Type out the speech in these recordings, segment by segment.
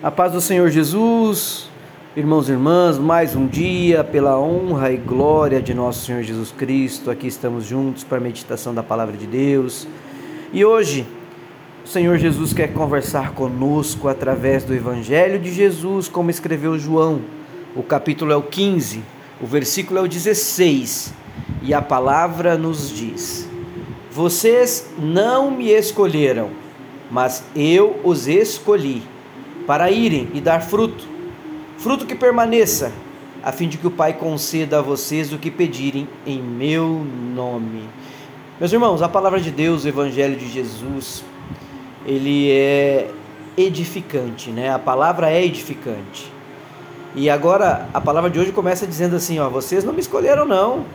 A paz do Senhor Jesus, irmãos e irmãs, mais um dia, pela honra e glória de nosso Senhor Jesus Cristo, aqui estamos juntos para a meditação da palavra de Deus. E hoje, o Senhor Jesus quer conversar conosco através do Evangelho de Jesus, como escreveu João. O capítulo é o 15, o versículo é o 16, e a palavra nos diz: Vocês não me escolheram, mas eu os escolhi para irem e dar fruto, fruto que permaneça, a fim de que o Pai conceda a vocês o que pedirem em meu nome. Meus irmãos, a palavra de Deus, o Evangelho de Jesus, ele é edificante, né? A palavra é edificante. E agora a palavra de hoje começa dizendo assim, ó, vocês não me escolheram não.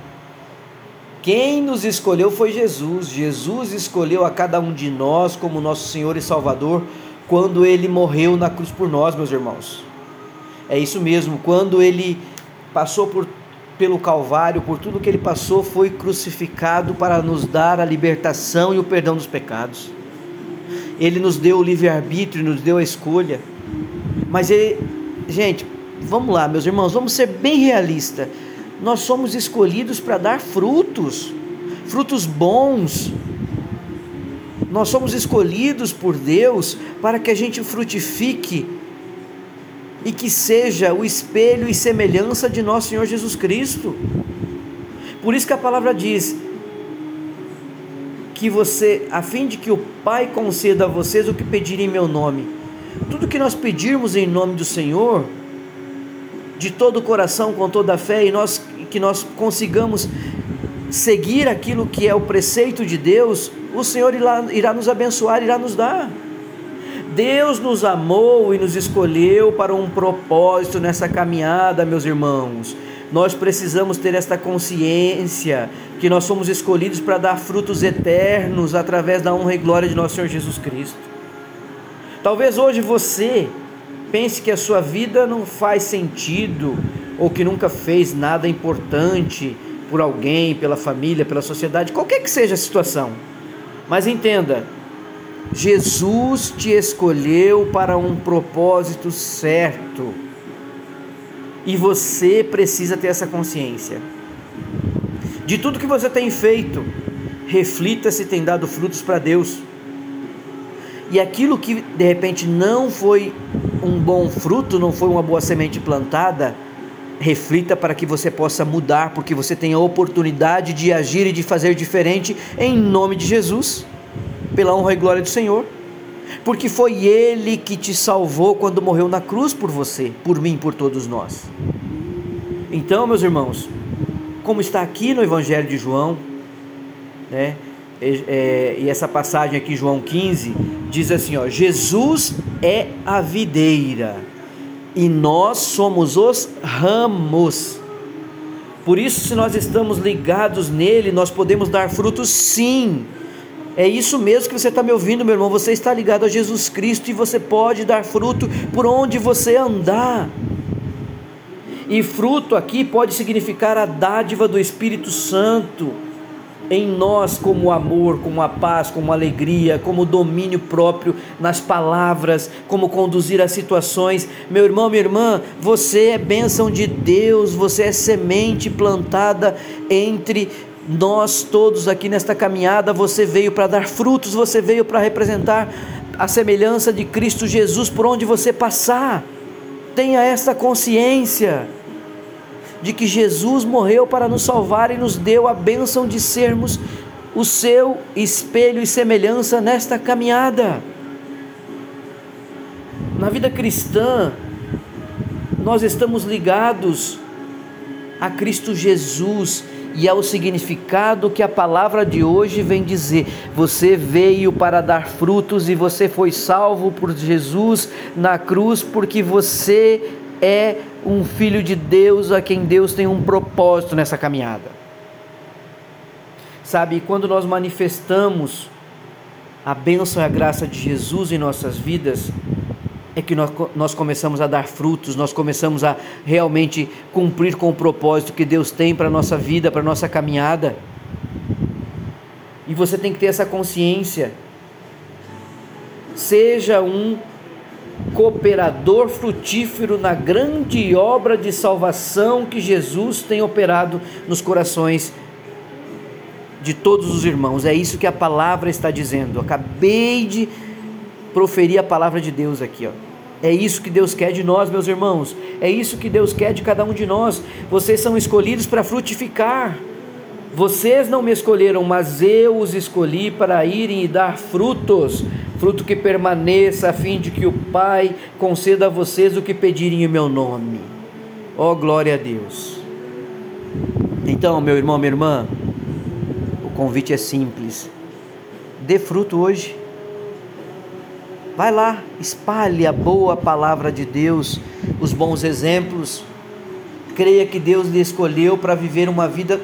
Quem nos escolheu foi Jesus. Jesus escolheu a cada um de nós como nosso Senhor e Salvador quando ele morreu na cruz por nós, meus irmãos. É isso mesmo, quando ele passou por, pelo Calvário, por tudo que ele passou, foi crucificado para nos dar a libertação e o perdão dos pecados. Ele nos deu o livre-arbítrio, nos deu a escolha. Mas ele, gente, vamos lá, meus irmãos, vamos ser bem realistas. Nós somos escolhidos para dar frutos, frutos bons, nós somos escolhidos por Deus para que a gente frutifique e que seja o espelho e semelhança de nosso Senhor Jesus Cristo. Por isso que a palavra diz que você, a fim de que o Pai conceda a vocês o que pedirem em meu nome. Tudo que nós pedirmos em nome do Senhor, de todo o coração, com toda a fé, e nós que nós consigamos seguir aquilo que é o preceito de Deus, o Senhor irá, nos abençoar, irá nos dar. Deus nos amou e nos escolheu para um propósito nessa caminhada, meus irmãos. Nós precisamos ter esta consciência que nós somos escolhidos para dar frutos eternos através da honra e glória de nosso Senhor Jesus Cristo. Talvez hoje você pense que a sua vida não faz sentido ou que nunca fez nada importante por alguém, pela família, pela sociedade, qualquer que seja a situação. Mas entenda, Jesus te escolheu para um propósito certo. E você precisa ter essa consciência. De tudo que você tem feito, reflita se tem dado frutos para Deus. E aquilo que de repente não foi um bom fruto, não foi uma boa semente plantada, reflita para que você possa mudar, porque você tem a oportunidade de agir e de fazer diferente em nome de Jesus, pela honra e glória do Senhor. Porque foi Ele que te salvou quando morreu na cruz por você, por mim, por todos nós. Então, meus irmãos, como está aqui no Evangelho de João, né? É, e essa passagem aqui, João 15, diz assim: ó, Jesus é a videira e nós somos os ramos. Por isso, se nós estamos ligados nele, nós podemos dar frutos sim. É isso mesmo que você está me ouvindo, meu irmão. Você está ligado a Jesus Cristo e você pode dar fruto por onde você andar. E fruto aqui pode significar a dádiva do Espírito Santo em nós como amor, como a paz, como alegria, como domínio próprio nas palavras, como conduzir as situações. Meu irmão, minha irmã, você é bênção de Deus, você é semente plantada entre nós todos aqui nesta caminhada. Você veio para dar frutos, você veio para representar a semelhança de Cristo Jesus por onde você passar. Tenha esta consciência de que Jesus morreu para nos salvar e nos deu a bênção de sermos o seu espelho e semelhança nesta caminhada. Na vida cristã, nós estamos ligados a Cristo Jesus e ao significado que a palavra de hoje vem dizer. Você veio para dar frutos e você foi salvo por Jesus na cruz porque você é um filho de Deus a quem Deus tem um propósito nessa caminhada. Sabe, quando nós manifestamos a bênção e a graça de Jesus em nossas vidas, é que nós, nós começamos a dar frutos, nós começamos a realmente cumprir com o propósito que Deus tem para a nossa vida, para a nossa caminhada. E você tem que ter essa consciência. Seja um cooperador frutífero na grande obra de salvação que Jesus tem operado nos corações de todos os irmãos. É isso que a palavra está dizendo. acabei de proferir a palavra de Deus aqui, ó. É isso que Deus quer de nós, meus irmãos. É isso que Deus quer de cada um de nós. Vocês são escolhidos para frutificar. Vocês não me escolheram, mas eu os escolhi para irem e dar frutos, fruto que permaneça, a fim de que o Pai conceda a vocês o que pedirem em meu nome. Oh, glória a Deus. Então, meu irmão, minha irmã, o convite é simples. Dê fruto hoje. Vai lá, espalhe a boa palavra de Deus, os bons exemplos. Creia que Deus lhe escolheu para viver uma vida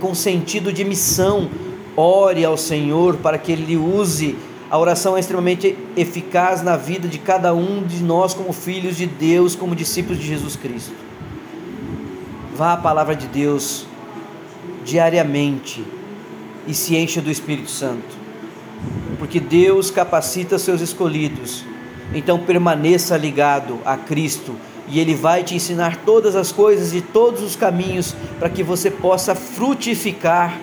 com sentido de missão. Ore ao Senhor para que Ele use. A oração é extremamente eficaz na vida de cada um de nós, como filhos de Deus, como discípulos de Jesus Cristo. Vá à palavra de Deus diariamente e se encha do Espírito Santo porque Deus capacita seus escolhidos. Então permaneça ligado a Cristo e Ele vai te ensinar todas as coisas e todos os caminhos para que você possa frutificar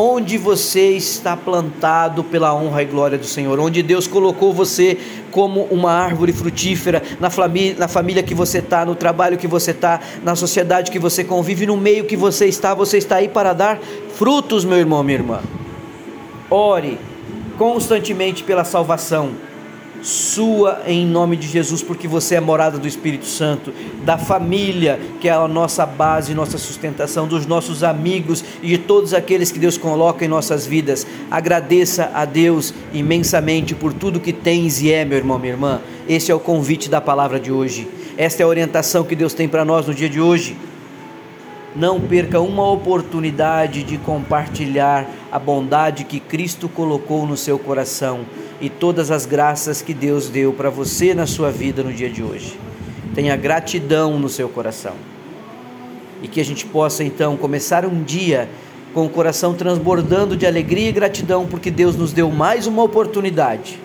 onde você está plantado pela honra e glória do Senhor, onde Deus colocou você como uma árvore frutífera na família, na família que você está, no trabalho que você está, na sociedade que você convive, no meio que você está, você está aí para dar frutos, meu irmão, minha irmã. Ore, constantemente pela salvação sua em nome de Jesus, porque você é morada do Espírito Santo, da família, que é a nossa base, nossa sustentação, dos nossos amigos e de todos aqueles que Deus coloca em nossas vidas. Agradeça a Deus imensamente por tudo que tens e é, meu irmão, minha irmã. Esse é o convite da palavra de hoje. Esta é a orientação que Deus tem para nós no dia de hoje. Não perca uma oportunidade de compartilhar a bondade que Cristo colocou no seu coração e todas as graças que Deus deu para você na sua vida no dia de hoje. Tenha gratidão no seu coração. E que a gente possa então começar um dia com o coração transbordando de alegria e gratidão, porque Deus nos deu mais uma oportunidade.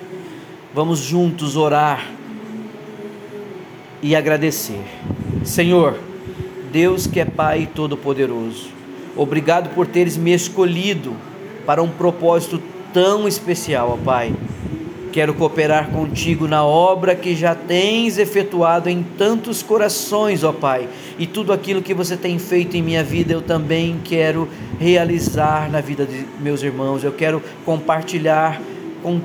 Vamos juntos orar e agradecer. Senhor, Deus que é Pai Todo-Poderoso, obrigado por teres me escolhido para um propósito tão especial, ó Pai. Quero cooperar contigo na obra que já tens efetuado em tantos corações, ó Pai. E tudo aquilo que você tem feito em minha vida, eu também quero realizar na vida de meus irmãos. Eu quero compartilhar com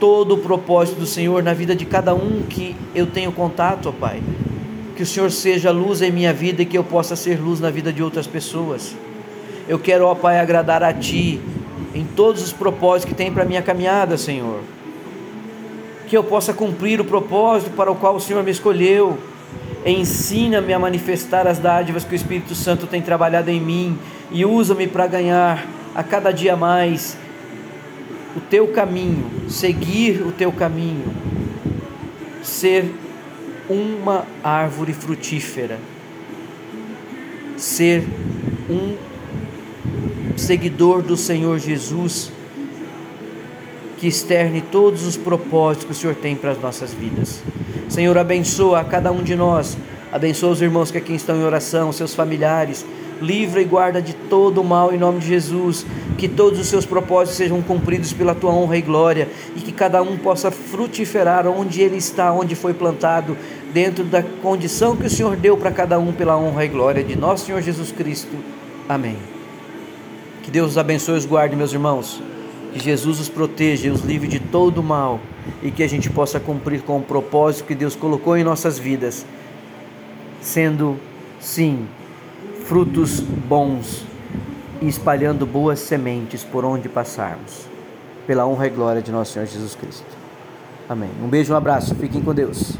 todo o propósito do Senhor na vida de cada um que eu tenho contato, ó Pai que o Senhor seja luz em minha vida e que eu possa ser luz na vida de outras pessoas. Eu quero, ó Pai, agradar a Ti em todos os propósitos que tem para minha caminhada, Senhor. Que eu possa cumprir o propósito para o qual o Senhor me escolheu. Ensina-me a manifestar as dádivas que o Espírito Santo tem trabalhado em mim e usa-me para ganhar a cada dia mais o teu caminho, seguir o teu caminho, ser uma árvore frutífera, ser um seguidor do Senhor Jesus, que externe todos os propósitos que o Senhor tem para as nossas vidas. Senhor, abençoa a cada um de nós, abençoa os irmãos que aqui estão em oração, seus familiares, livra e guarda de todo o mal em nome de Jesus, que todos os seus propósitos sejam cumpridos pela tua honra e glória, e que cada um possa frutificar onde ele está, onde foi plantado, dentro da condição que o Senhor deu para cada um pela honra e glória de nosso Senhor Jesus Cristo. Amém. Que Deus os abençoe e os guarde, meus irmãos. Que Jesus os proteja e os livre de todo o mal e que a gente possa cumprir com o propósito que Deus colocou em nossas vidas, sendo, sim, frutos bons e espalhando boas sementes por onde passarmos, pela honra e glória de nosso Senhor Jesus Cristo. Amém. Um beijo, um abraço, fiquem com Deus.